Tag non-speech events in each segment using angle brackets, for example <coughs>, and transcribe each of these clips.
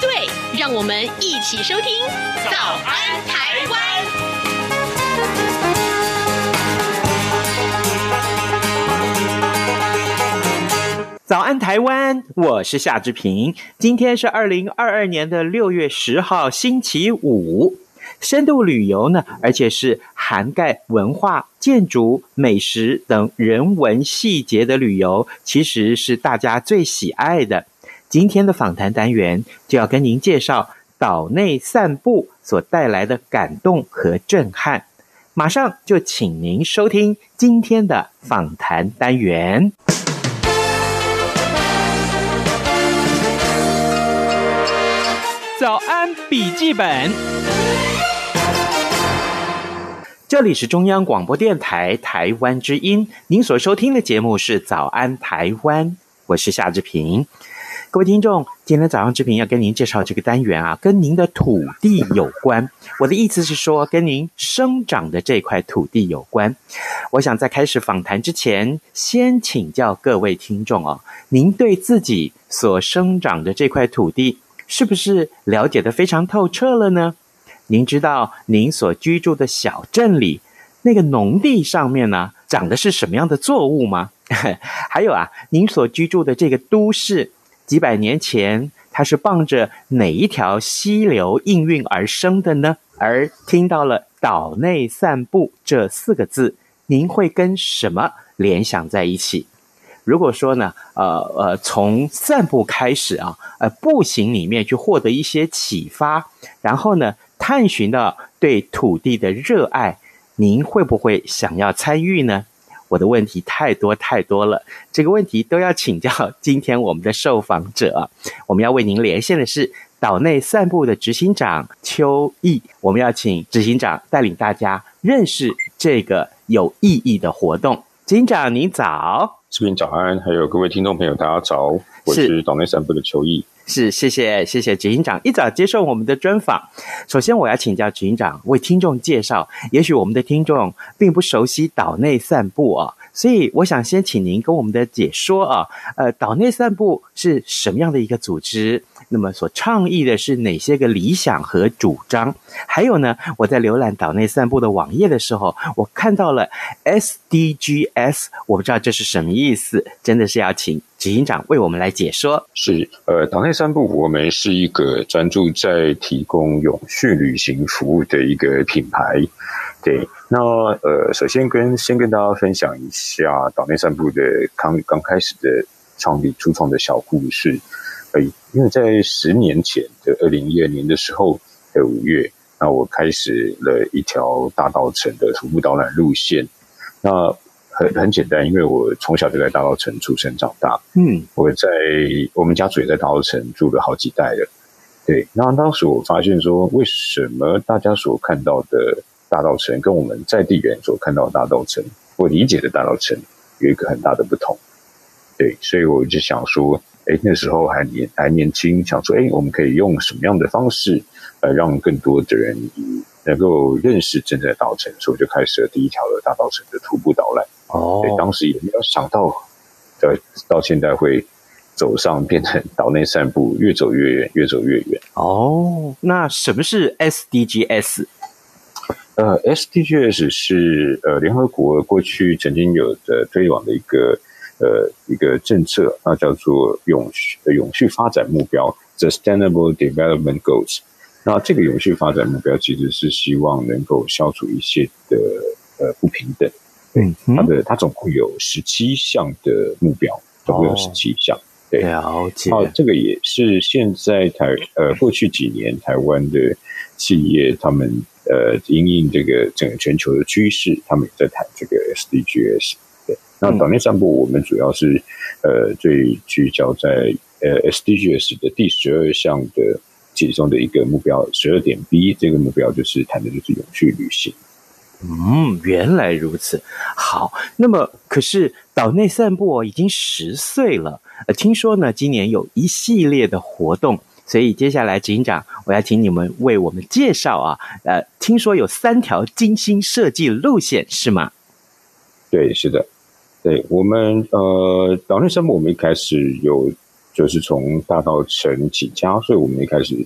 对，让我们一起收听《早安台湾》。早安台湾，我是夏志平。今天是二零二二年的六月十号，星期五。深度旅游呢，而且是涵盖文化、建筑、美食等人文细节的旅游，其实是大家最喜爱的。今天的访谈单元就要跟您介绍岛内散步所带来的感动和震撼。马上就请您收听今天的访谈单元。早安笔记本，这里是中央广播电台台湾之音，您所收听的节目是早安台湾，我是夏志平。各位听众，今天早上志平要跟您介绍这个单元啊，跟您的土地有关。我的意思是说，跟您生长的这块土地有关。我想在开始访谈之前，先请教各位听众哦，您对自己所生长的这块土地，是不是了解得非常透彻了呢？您知道您所居住的小镇里那个农地上面呢，长的是什么样的作物吗？<laughs> 还有啊，您所居住的这个都市。几百年前，它是傍着哪一条溪流应运而生的呢？而听到了“岛内散步”这四个字，您会跟什么联想在一起？如果说呢，呃呃，从散步开始啊，呃，步行里面去获得一些启发，然后呢，探寻到对土地的热爱，您会不会想要参与呢？我的问题太多太多了，这个问题都要请教 <laughs> 今天我们的受访者。我们要为您连线的是岛内散步的执行长邱毅，我们要请执行长带领大家认识这个有意义的活动。执行长您早，视频早安，还有各位听众朋友大家早，我是岛内散步的邱毅。是，谢谢，谢谢执行长一早接受我们的专访。首先，我要请教执行长为听众介绍，也许我们的听众并不熟悉岛内散步啊。所以，我想先请您跟我们的解说啊，呃，岛内散步是什么样的一个组织？那么，所倡议的是哪些个理想和主张？还有呢，我在浏览岛内散步的网页的时候，我看到了 SDGs，我不知道这是什么意思，真的是要请执行长为我们来解说。是，呃，岛内散步，我们是一个专注在提供永续旅行服务的一个品牌。对，那呃，首先跟先跟大家分享一下岛内散步的刚刚开始的创立初创的小故事。呃，因为在十年前的二零一二年的时候的五月，那我开始了一条大道城的徒步导览路线。那很很简单，因为我从小就在大稻城出生长大。嗯，我在我们家族也在大稻城住了好几代了。对，那当时我发现说，为什么大家所看到的大稻城跟我们在地人所看到的大稻城或理解的大稻城有一个很大的不同。对，所以我就想说，哎，那时候还年还年轻，想说，哎，我们可以用什么样的方式，呃，让更多的人能够认识真正的大稻城，所以我就开始了第一条的大稻城的徒步导览。哦，对，当时也没有想到，呃，到现在会走上变成岛内散步，越走越远，越走越远。哦，那什么是 SDGs？呃，SDGs 是呃联合国过去曾经有的推广的一个呃一个政策，那叫做永续永续发展目标 （Sustainable Development Goals）。那这个永续发展目标其实是希望能够消除一些的呃不平等。对，它的它总共有十七项的目标，总共有十七项。对，了解。好，这个也是现在台呃过去几年台湾的企业他们。呃，因应这个整个全球的趋势，他们也在谈这个 SDGs。对，那岛内散步，我们主要是、嗯、呃，最聚焦在呃 SDGs 的第十二项的其中的一个目标，十二点 B 这个目标就是谈的就是永续旅行。嗯，原来如此。好，那么可是岛内散步已经十岁了，呃，听说呢，今年有一系列的活动，所以接下来执行长，我要请你们为我们介绍啊，呃，听说有三条精心设计路线，是吗？对，是的，对我们呃，岛内散步我们一开始有就是从大稻城起家，所以我们一开始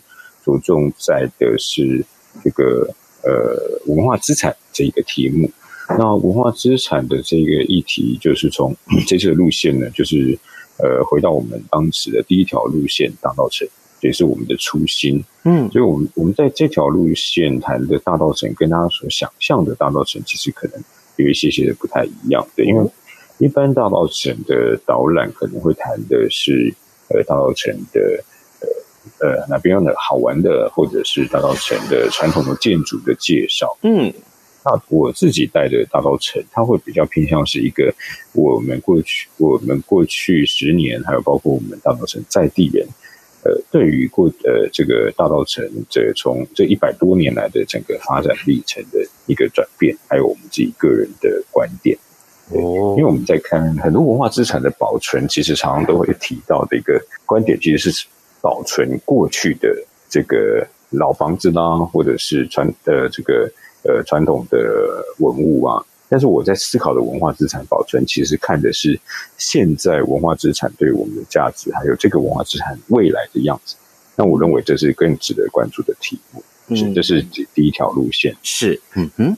着重在的是这个。呃，文化资产这一个题目，那文化资产的这个议题，就是从 <coughs> 这次的路线呢，就是呃，回到我们当时的第一条路线大稻城，也是我们的初心。嗯，所以我们我们在这条路线谈的大道城，跟大家所想象的大道城，其实可能有一些些的不太一样的，因为一般大道城的导览可能会谈的是呃大稻城的。呃呃，哪边的好玩的，或者是大稻城的传统的建筑的介绍。嗯，那我自己带的大稻城，它会比较偏向是一个我们过去我们过去十年，还有包括我们大稻城在地人，呃，对于过呃这个大道城这从这一百多年来的整个发展历程的一个转变，还有我们自己个人的观点。哦，因为我们在看很多文化资产的保存，其实常常都会提到的一个观点，其实是。保存过去的这个老房子啦，或者是传呃这个呃传统的文物啊，但是我在思考的文化资产保存，其实看的是现在文化资产对我们的价值，还有这个文化资产未来的样子。那我认为这是更值得关注的题目。嗯，这是第一条路线。是，嗯哼。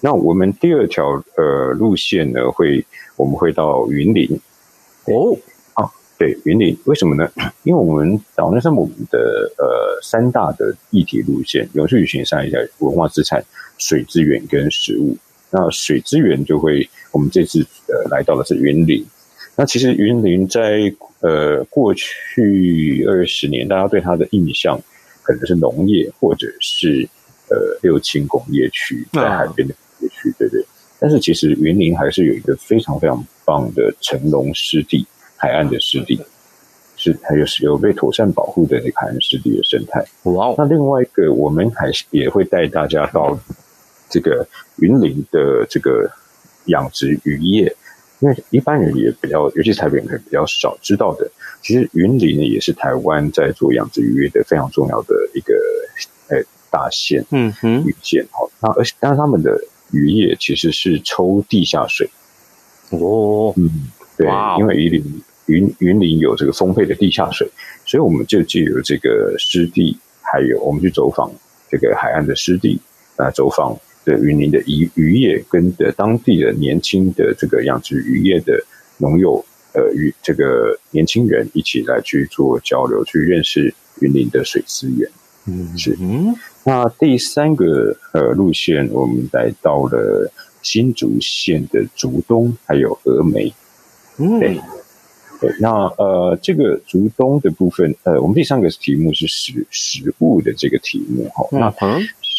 那我们第二条呃路线呢，会我们会到云林。哦。对，云林为什么呢？<clears throat> 因为我们岛内散步的呃三大的议题路线，永续旅行上一下文化资产、水资源跟食物。那水资源就会，我们这次呃来到的是云林。那其实云林在呃过去二十年，大家对它的印象可能是农业或者是呃六轻工业区，在海边的工业区，对对。但是其实云林还是有一个非常非常棒的成龙湿地。海岸的湿地是还有是有被妥善保护的那个海岸湿地的生态。哇哦！那另外一个，我们还是也会带大家到这个云林的这个养殖渔业，因为一般人也比较，尤其是台北人可能比较少知道的。其实云林也是台湾在做养殖渔业的非常重要的一个呃大县，嗯哼，渔县。好，那而且但是他们的渔业其实是抽地下水。哦，嗯。对，因为云林云云林有这个丰沛的地下水，所以我们就借由这个湿地，还有我们去走访这个海岸的湿地，啊，走访的云林的渔渔业跟的当地的年轻的这个养殖渔业的农友，呃，与这个年轻人一起来去做交流，去认识云林的水资源。嗯，是。那第三个呃路线，我们来到了新竹县的竹东，还有峨眉。嗯，对，对，那呃，这个竹东的部分，呃，我们第三个题目是食食物的这个题目哈。那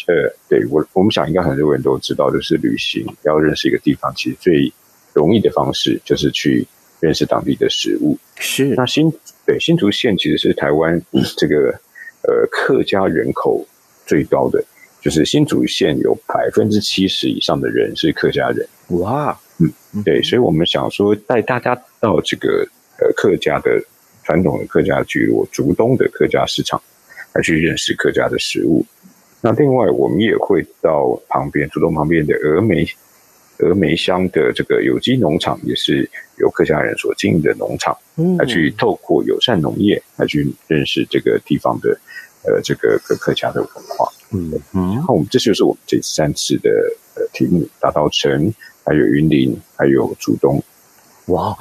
呃，对我我们想应该很多人都知道，就是旅行要认识一个地方，其实最容易的方式就是去认识当地的食物。是，那新对新竹县其实是台湾这个呃客家人口最高的，就是新竹县有百分之七十以上的人是客家人。哇。嗯，对，所以我们想说带大家到这个呃客家的传统的客家聚落竹东的客家市场，来去认识客家的食物。那另外我们也会到旁边竹东旁边的峨眉峨眉乡的这个有机农场，也是由客家人所经营的农场，来去透过友善农业来去认识这个地方的呃这个客客家的文化。嗯嗯，然后我们这就是我们这三次的呃题目，大稻城。还有云林，还有竹东。哇，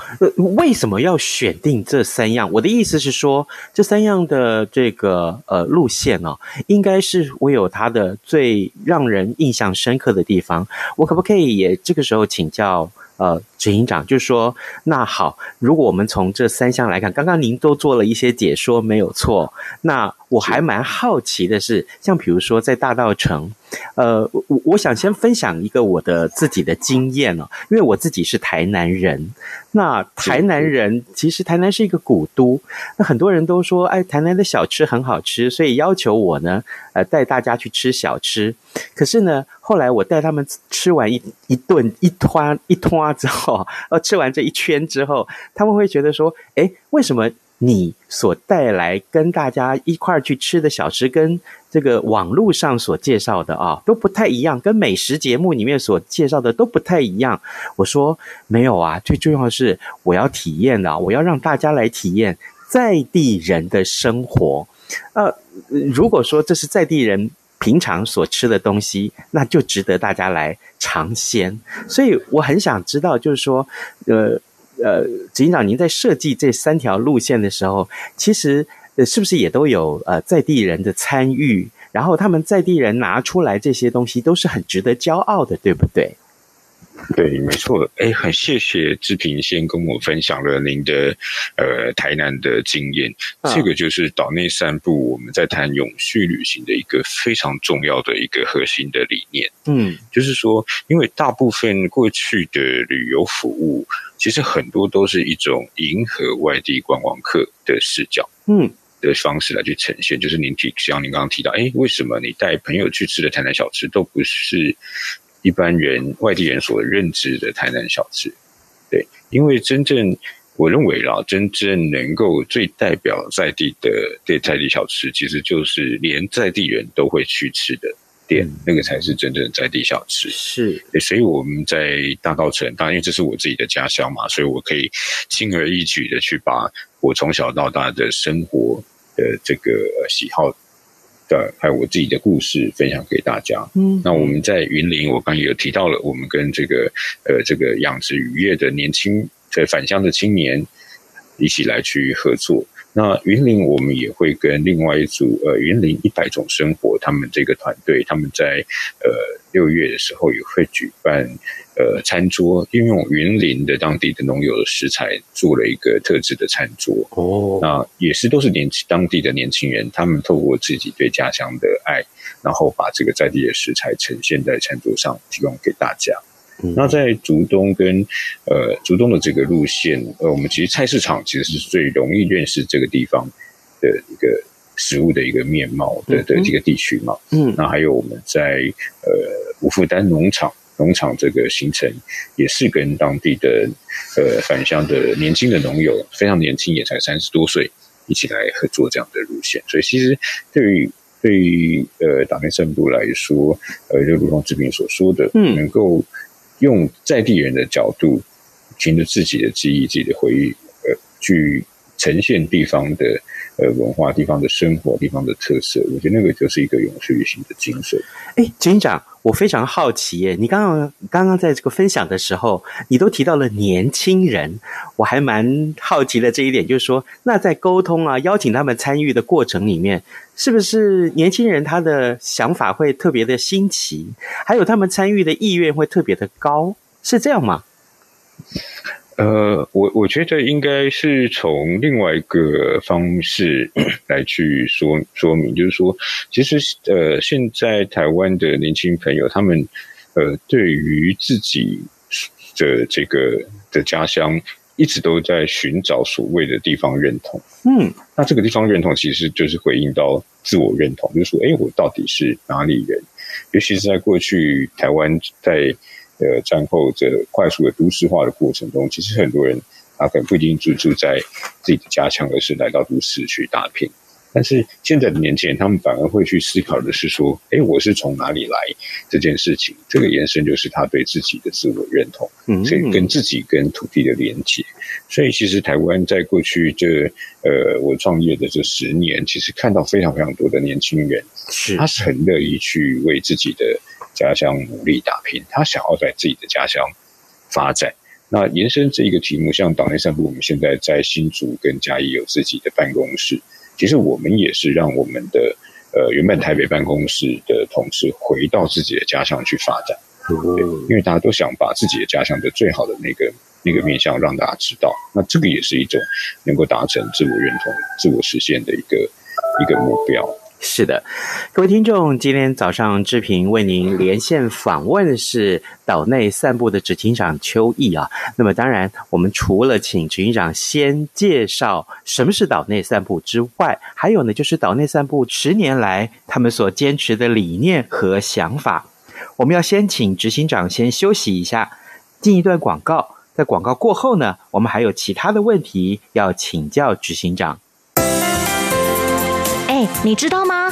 为什么要选定这三样？我的意思是说，这三样的这个呃路线哦，应该是会有它的最让人印象深刻的地方。我可不可以也这个时候请教呃执行长，就是说那好，如果我们从这三项来看，刚刚您都做了一些解说，没有错。那我还蛮好奇的是，像比如说在大稻城，呃，我我想先分享一个我的自己的经验哦，因为我自己是台南人。那台南人其实台南是一个古都，那很多人都说，哎，台南的小吃很好吃，所以要求我呢，呃，带大家去吃小吃。可是呢，后来我带他们吃完一一顿一摊一摊之后，<laughs> 呃，吃完这一圈之后，他们会觉得说，哎，为什么？你所带来跟大家一块儿去吃的小吃，跟这个网络上所介绍的啊都不太一样，跟美食节目里面所介绍的都不太一样。我说没有啊，最重要的是我要体验的，我要让大家来体验在地人的生活。呃，如果说这是在地人平常所吃的东西，那就值得大家来尝鲜。所以我很想知道，就是说，呃。呃，执行长，您在设计这三条路线的时候，其实呃，是不是也都有呃在地人的参与？然后他们在地人拿出来这些东西，都是很值得骄傲的，对不对？对，没错。哎，很谢谢志平先跟我分享了您的呃台南的经验。啊、这个就是岛内散步，我们在谈永续旅行的一个非常重要的一个核心的理念。嗯，就是说，因为大部分过去的旅游服务，其实很多都是一种迎合外地观光客的视角，嗯，的方式来去呈现。就是您提，像您刚刚提到，哎，为什么你带朋友去吃的台南小吃都不是？一般人、外地人所认知的台南小吃，对，因为真正我认为啦，真正能够最代表在地的对在地小吃，其实就是连在地人都会去吃的店，嗯、那个才是真正的在地小吃。是，所以我们在大稻城，当然因为这是我自己的家乡嘛，所以我可以轻而易举的去把我从小到大的生活的这个喜好。的还有我自己的故事分享给大家。嗯，那我们在云林，我刚刚也有提到了，我们跟这个呃这个养殖渔业的年轻在返乡的青年一起来去合作。那云林，我们也会跟另外一组呃云林一百种生活，他们这个团队，他们在呃六月的时候也会举办。呃，餐桌运用云林的当地的农友的食材做了一个特制的餐桌哦，那也是都是年轻当地的年轻人，他们透过自己对家乡的爱，然后把这个在地的食材呈现在餐桌上，提供给大家。嗯、那在竹东跟呃竹东的这个路线，呃，我们其实菜市场其实是最容易认识这个地方的一个食物的一个面貌的的这个地区嘛。嗯，那还有我们在呃五福丹农场。农场这个行程也是跟当地的呃返乡的年轻的农友，非常年轻，也才三十多岁，一起来合作这样的路线。所以其实对于对于呃党内散步来说，呃就如同志平所说的，嗯，能够用在地人的角度，凭着自己的记忆、自己的回忆，呃，去呈现地方的呃文化、地方的生活、地方的特色。我觉得那个就是一个永续旅行的精神。哎，警长。我非常好奇耶，你刚刚刚刚在这个分享的时候，你都提到了年轻人，我还蛮好奇的这一点，就是说，那在沟通啊，邀请他们参与的过程里面，是不是年轻人他的想法会特别的新奇，还有他们参与的意愿会特别的高，是这样吗？呃，我我觉得应该是从另外一个方式 <coughs> 来去说说明，就是说，其实呃，现在台湾的年轻朋友，他们呃，对于自己的这个的家乡，一直都在寻找所谓的地方认同。嗯，那这个地方认同其实就是回应到自我认同，就是说，哎，我到底是哪里人？尤其是在过去台湾在。呃，战后这快速的都市化的过程中，其实很多人他可能不一定住住在自己的家乡，而是来到都市去打拼。但是现在的年轻人，他们反而会去思考的是说：“哎，我是从哪里来？”这件事情，这个延伸就是他对自己的自我认同，所以跟自己跟土地的连接。所以，其实台湾在过去这呃，我创业的这十年，其实看到非常非常多的年轻人，是他是很乐意去为自己的。家乡努力打拼，他想要在自己的家乡发展。那延伸这一个题目，像党内散步，我们现在在新竹跟嘉义有自己的办公室。其实我们也是让我们的呃原本台北办公室的同事回到自己的家乡去发展。对，因为大家都想把自己的家乡的最好的那个那个面向让大家知道，那这个也是一种能够达成自我认同、自我实现的一个一个目标。是的，各位听众，今天早上志平为您连线访问的是岛内散步的执行长邱毅啊。那么当然，我们除了请执行长先介绍什么是岛内散步之外，还有呢，就是岛内散步十年来他们所坚持的理念和想法。我们要先请执行长先休息一下，进一段广告。在广告过后呢，我们还有其他的问题要请教执行长。你知道吗？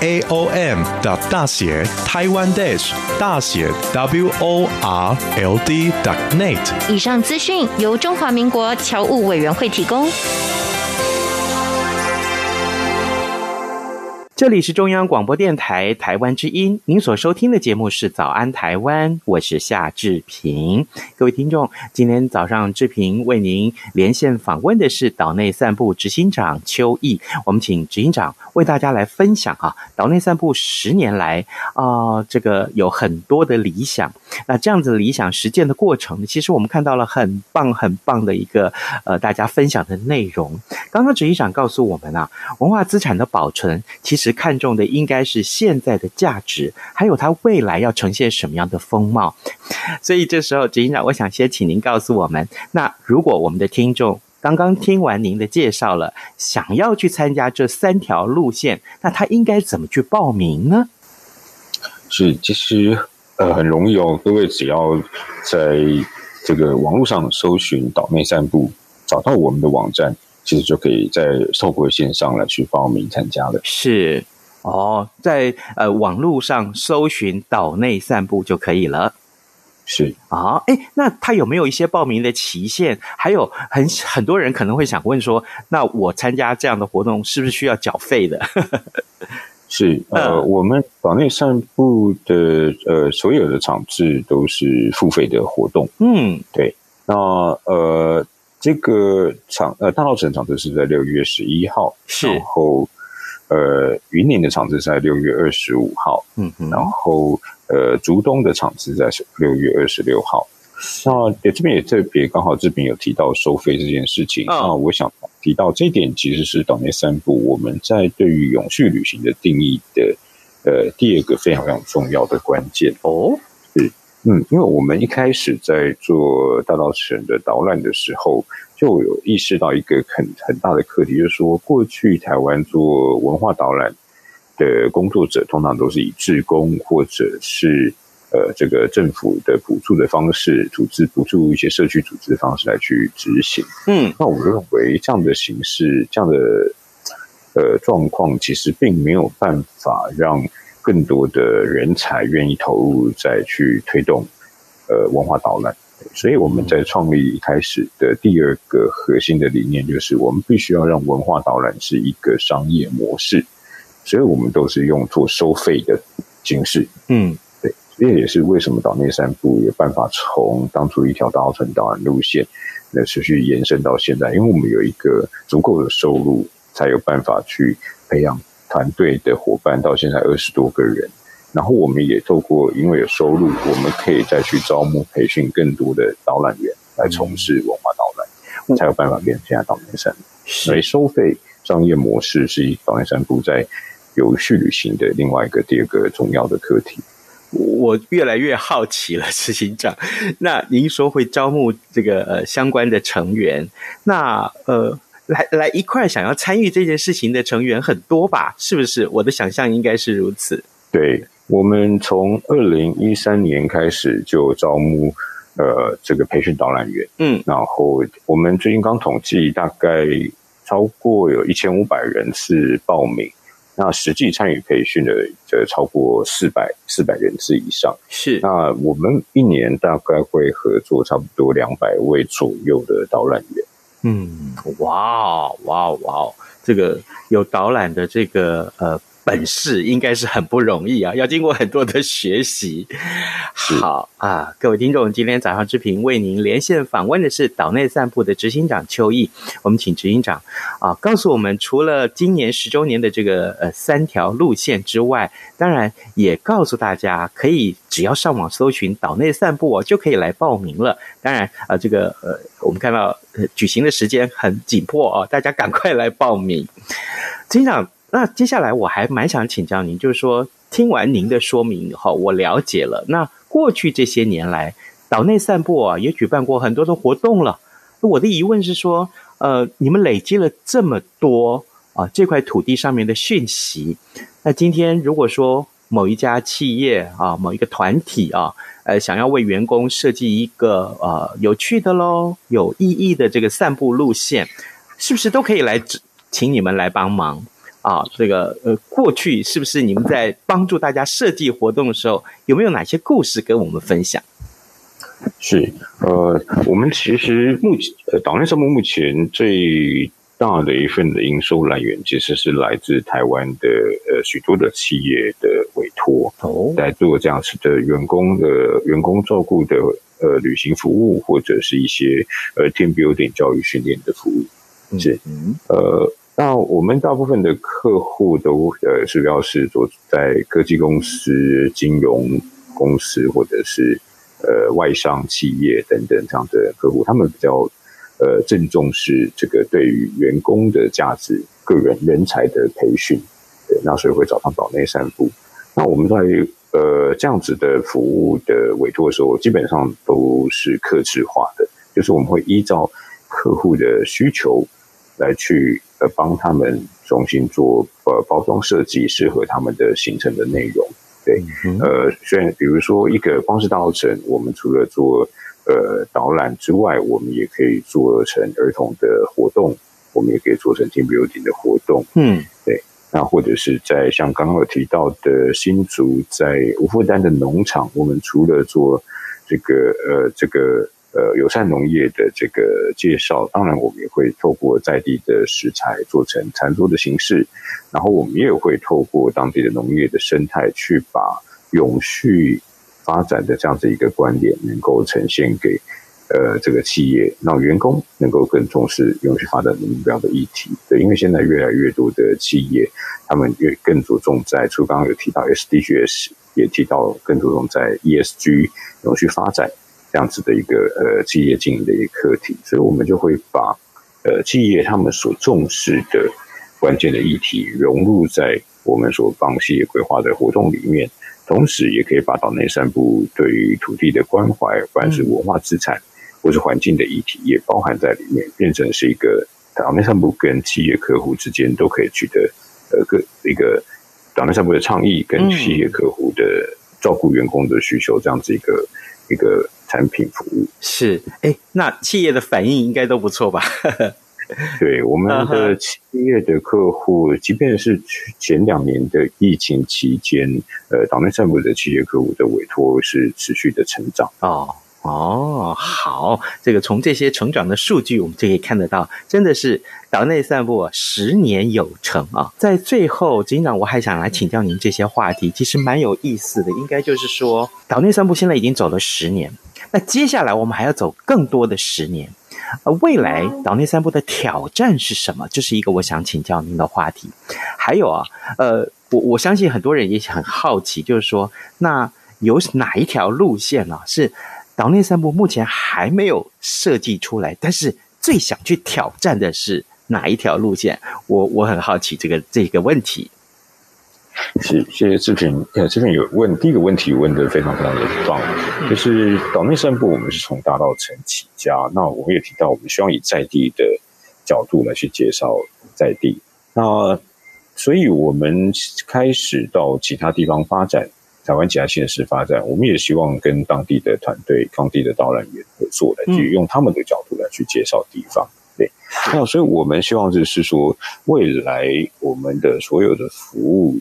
a o m 的大写台湾 dash 大写 w o r l d dot net。以上资讯由中华民国侨务委员会提供。这里是中央广播电台台湾之音，您所收听的节目是《早安台湾》，我是夏志平。各位听众，今天早上志平为您连线访问的是岛内散步执行长邱毅，我们请执行长为大家来分享啊，岛内散步十年来啊、这个有很多的理想，那这样子理想实践的过程，其实我们看到了很棒很棒的一个呃，大家分享的内容。刚刚执行长告诉我们啊，文化资产的保存其实。看重的应该是现在的价值，还有它未来要呈现什么样的风貌。所以这时候，执行长，我想先请您告诉我们：那如果我们的听众刚刚听完您的介绍了，想要去参加这三条路线，那他应该怎么去报名呢？是，其实呃很容易哦，各位只要在这个网络上搜寻“岛内散步”，找到我们的网站。其实就可以在透过线上来去报名参加了。是哦，在呃网络上搜寻“岛内散步”就可以了。是啊，哎，那他有没有一些报名的期限？还有很很多人可能会想问说，那我参加这样的活动是不是需要缴费的？是 <laughs> 呃，嗯、我们岛内散步的呃所有的场次都是付费的活动。嗯，对，那呃。这个场呃大稻埕场次是在六月十一号，是。然后呃云林的场次是在六月二十五号，嗯哼，然后呃竹东的场次在六月二十六号。那也这边也特别刚好这边有提到收费这件事情，那、哦、我想提到这一点其实是岛内三部我们在对于永续旅行的定义的呃第二个非常非常重要的关键。哦。嗯，因为我们一开始在做大稻埕的导览的时候，就有意识到一个很很大的课题，就是说，过去台湾做文化导览的工作者，通常都是以志工或者是呃这个政府的补助的方式，组织补助一些社区组织的方式来去执行。嗯，那我认为这样的形式，这样的呃状况，其实并没有办法让。更多的人才愿意投入，再去推动呃文化导览，所以我们在创立一开始的第二个核心的理念，就是我们必须要让文化导览是一个商业模式，所以我们都是用做收费的形式。嗯，对，这也是为什么岛内散步有办法从当初一条大稻埕导览路线，那持续延伸到现在，因为我们有一个足够的收入，才有办法去培养。团队的伙伴到现在二十多个人，然后我们也透过因为有收入，我们可以再去招募培训更多的导览员来从事文化导览，嗯、才有办法变成现在导览山。所以收费商业模式是导览山部在有序旅行的另外一个第二个重要的课题。我越来越好奇了，执行长。<laughs> 那您说会招募这个呃相关的成员，那呃来来一块想要参与这件事情的成员很多吧？是不是？我的想象应该是如此。对，我们从二零一三年开始就招募呃这个培训导览员，嗯，然后我们最近刚统计，大概超过有一千五百人次报名。那实际参与培训的，就超过四百四百人次以上。是，那我们一年大概会合作差不多两百位左右的导览员。嗯，哇哦哇哦哇哦，这个有导览的这个呃。本事应该是很不容易啊，要经过很多的学习。好啊，各位听众，今天早上之平为您连线访问的是岛内散步的执行长邱毅。我们请执行长啊，告诉我们除了今年十周年的这个呃三条路线之外，当然也告诉大家，可以只要上网搜寻岛内散步哦，就可以来报名了。当然啊，这个呃，我们看到呃举行的时间很紧迫哦，大家赶快来报名。执行长。那接下来我还蛮想请教您，就是说听完您的说明以后，我了解了。那过去这些年来，岛内散步啊也举办过很多的活动了。我的疑问是说，呃，你们累积了这么多啊这块土地上面的讯息，那今天如果说某一家企业啊，某一个团体啊，呃，想要为员工设计一个呃有趣的喽、有意义的这个散步路线，是不是都可以来请你们来帮忙？啊，这个呃，过去是不是你们在帮助大家设计活动的时候，有没有哪些故事跟我们分享？是，呃，我们其实目前呃，岛内项目目前最大的一份的营收来源，其实是来自台湾的呃许多的企业的委托，哦，来做这样子的员工的员工照顾的呃旅行服务，或者是一些呃 team building 教育训练的服务，是，嗯，呃。那我们大部分的客户都呃，主要是做在科技公司、金融公司或者是呃外商企业等等这样的客户，他们比较呃郑重视这个对于员工的价值、个人人才的培训，对，那所以会找上岛内散步。那我们在呃这样子的服务的委托的时候，基本上都是客制化的，就是我们会依照客户的需求来去。呃，帮他们重新做呃包装设计，适合他们的行程的内容。对，嗯、呃，虽然比如说一个光是大稻城，我们除了做呃导览之外，我们也可以做成儿童的活动，我们也可以做成 team building 的活动。嗯，对。那或者是在像刚刚有提到的新竹，在无负担的农场，我们除了做这个呃这个。呃，友善农业的这个介绍，当然我们也会透过在地的食材做成餐桌的形式，然后我们也会透过当地的农业的生态，去把永续发展的这样子一个观点，能够呈现给呃这个企业，让员工能够更重视永续发展的目标的议题。对，因为现在越来越多的企业，他们越更着重在，除刚刚有提到 SDGs，也提到更着重在 ESG 永续发展。这样子的一个呃企业经营的一个课题，所以我们就会把呃企业他们所重视的关键的议题融入在我们所帮企业规划的活动里面，同时也可以把岛内散步对于土地的关怀，不管是文化资产或是环境的议题，也包含在里面，变成是一个岛内散步跟企业客户之间都可以取得呃个一个岛内散步的倡议跟企业客户的照顾员工的需求这样子一个一个。产品服务是哎，那企业的反应应该都不错吧？<laughs> 对，我们的企业的客户，即便是前两年的疫情期间，呃，岛内散步的企业客户的委托是持续的成长哦。哦，好，这个从这些成长的数据，我们就可以看得到，真的是岛内散步十年有成啊！在最后，执行长，我还想来请教您这些话题，其实蛮有意思的。应该就是说，岛内散步现在已经走了十年，那接下来我们还要走更多的十年，呃未来岛内散步的挑战是什么？这是一个我想请教您的话题。还有啊，呃，我我相信很多人也很好奇，就是说，那有哪一条路线呢？是岛内散步目前还没有设计出来，但是最想去挑战的是哪一条路线？我我很好奇这个这个问题。是，谢谢志平。呃，志平有问第一个问题问得非常非常的棒，就是岛内散步，我们是从大稻城起家。那我们也提到，我们希望以在地的角度来去介绍在地。那所以我们开始到其他地方发展，台湾其他县市发展，我们也希望跟当地的团队、当地的导览员合作，来去用他们的角度来去介绍地方。对，那所以我们希望就是说，未来我们的所有的服务。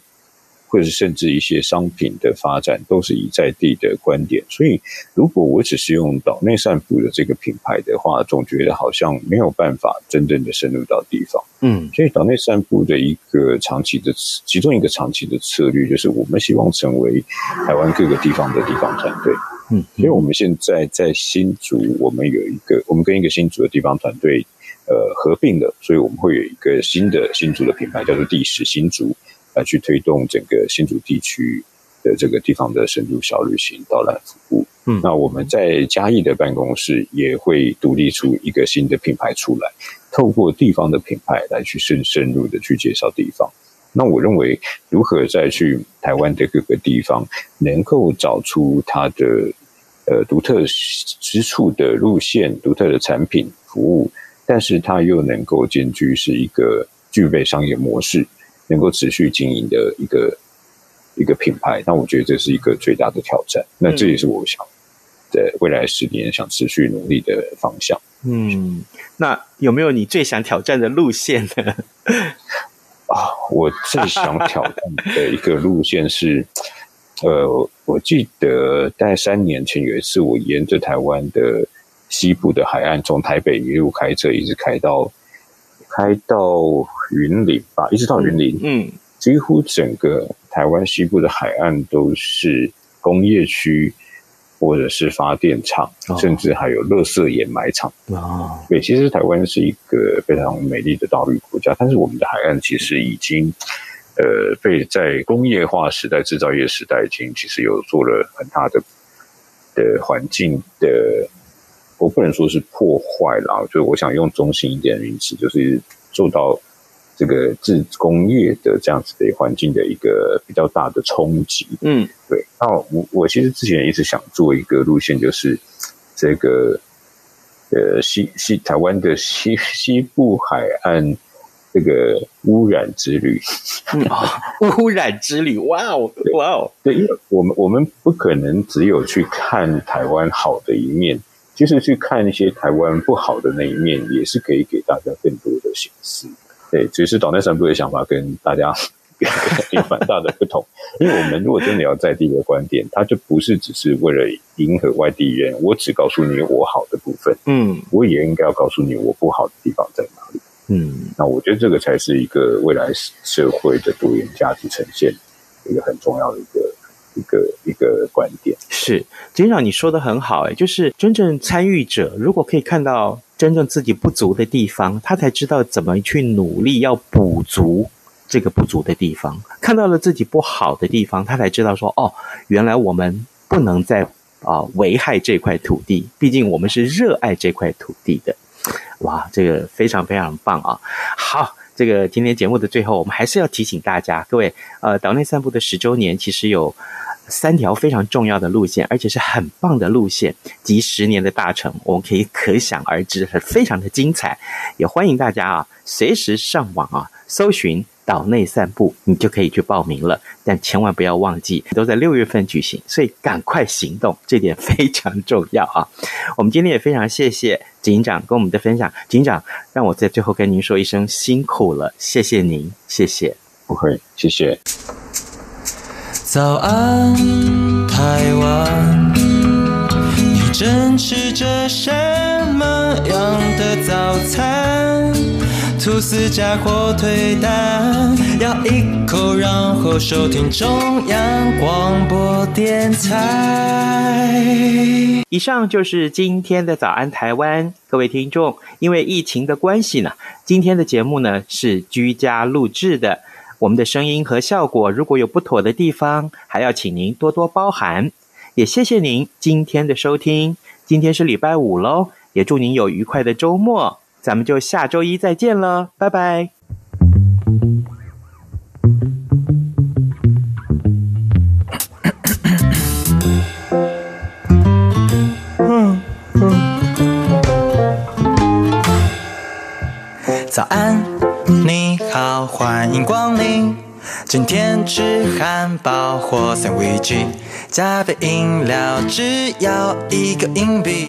或者甚至一些商品的发展，都是以在地的观点。所以，如果我只是用岛内散步的这个品牌的话，总觉得好像没有办法真正的深入到地方。嗯，所以岛内散步的一个长期的其中一个长期的策略，就是我们希望成为台湾各个地方的地方团队。嗯，所以我们现在在新竹，我们有一个，我们跟一个新竹的地方团队呃合并了，所以我们会有一个新的新竹的品牌，叫做第十新竹。来去推动整个新竹地区的这个地方的深度小旅行导览服务。嗯，那我们在嘉义的办公室也会独立出一个新的品牌出来，透过地方的品牌来去深深入的去介绍地方。那我认为，如何再去台湾的各个地方，能够找出它的呃独特之处的路线、独特的产品服务，但是它又能够兼具是一个具备商业模式。能够持续经营的一个一个品牌，那我觉得这是一个最大的挑战。那这也是我想在未来十年想持续努力的方向。嗯，那有没有你最想挑战的路线呢？<laughs> 啊，我最想挑战的一个路线是，呃，我记得大概三年前有一次，我沿着台湾的西部的海岸，从台北一路开车，一直开到。开到云林吧，一直到云林，嗯，几乎整个台湾西部的海岸都是工业区，或者是发电厂，哦、甚至还有垃圾掩埋场啊。对，其实台湾是一个非常美丽的岛屿国家，但是我们的海岸其实已经，呃，被在工业化时代、制造业时代，已经其实有做了很大的的环境的。我不能说是破坏啦，就我想用中性一点的名词，就是受到这个制工业的这样子的环境的一个比较大的冲击。嗯，对。那我我其实之前一直想做一个路线，就是这个呃西西台湾的西西部海岸这个污染之旅。嗯，污染之旅，哇哦，哇哦，对，因为我们我们不可能只有去看台湾好的一面。其实去看一些台湾不好的那一面，也是可以给大家更多的省思。对，只是岛内散步的想法跟大家 <laughs> 有蛮大的不同。<laughs> 因为我们如果真的要在地的观点，它就不是只是为了迎合外地人，我只告诉你我好的部分。嗯，我也应该要告诉你我不好的地方在哪里。嗯，那我觉得这个才是一个未来社会的多元价值呈现一个很重要的一个。一个一个观点是，执行长你说的很好哎，就是真正参与者如果可以看到真正自己不足的地方，他才知道怎么去努力要补足这个不足的地方。看到了自己不好的地方，他才知道说哦，原来我们不能再啊危害这块土地，毕竟我们是热爱这块土地的。哇，这个非常非常棒啊！好。这个今天节目的最后，我们还是要提醒大家，各位，呃，岛内散步的十周年，其实有三条非常重要的路线，而且是很棒的路线，集十年的大成，我们可以 <laughs> 可想而知，非常的精彩。也欢迎大家啊，随时上网啊，搜寻。岛内散步，你就可以去报名了，但千万不要忘记，都在六月份举行，所以赶快行动，这点非常重要啊！我们今天也非常谢谢警长跟我们的分享，警长让我在最后跟您说一声辛苦了，谢谢您，谢谢，不会，谢谢。早安，台湾，你正吃着什么样的早餐？吐司加火腿蛋，咬一口，然后收听中央广播电台。以上就是今天的早安台湾，各位听众，因为疫情的关系呢，今天的节目呢是居家录制的，我们的声音和效果如果有不妥的地方，还要请您多多包涵。也谢谢您今天的收听，今天是礼拜五喽，也祝您有愉快的周末，咱们就下周一再见了，拜拜。早安，你好，欢迎光。今天吃汉堡或三明治，加杯饮料，只要一个硬币。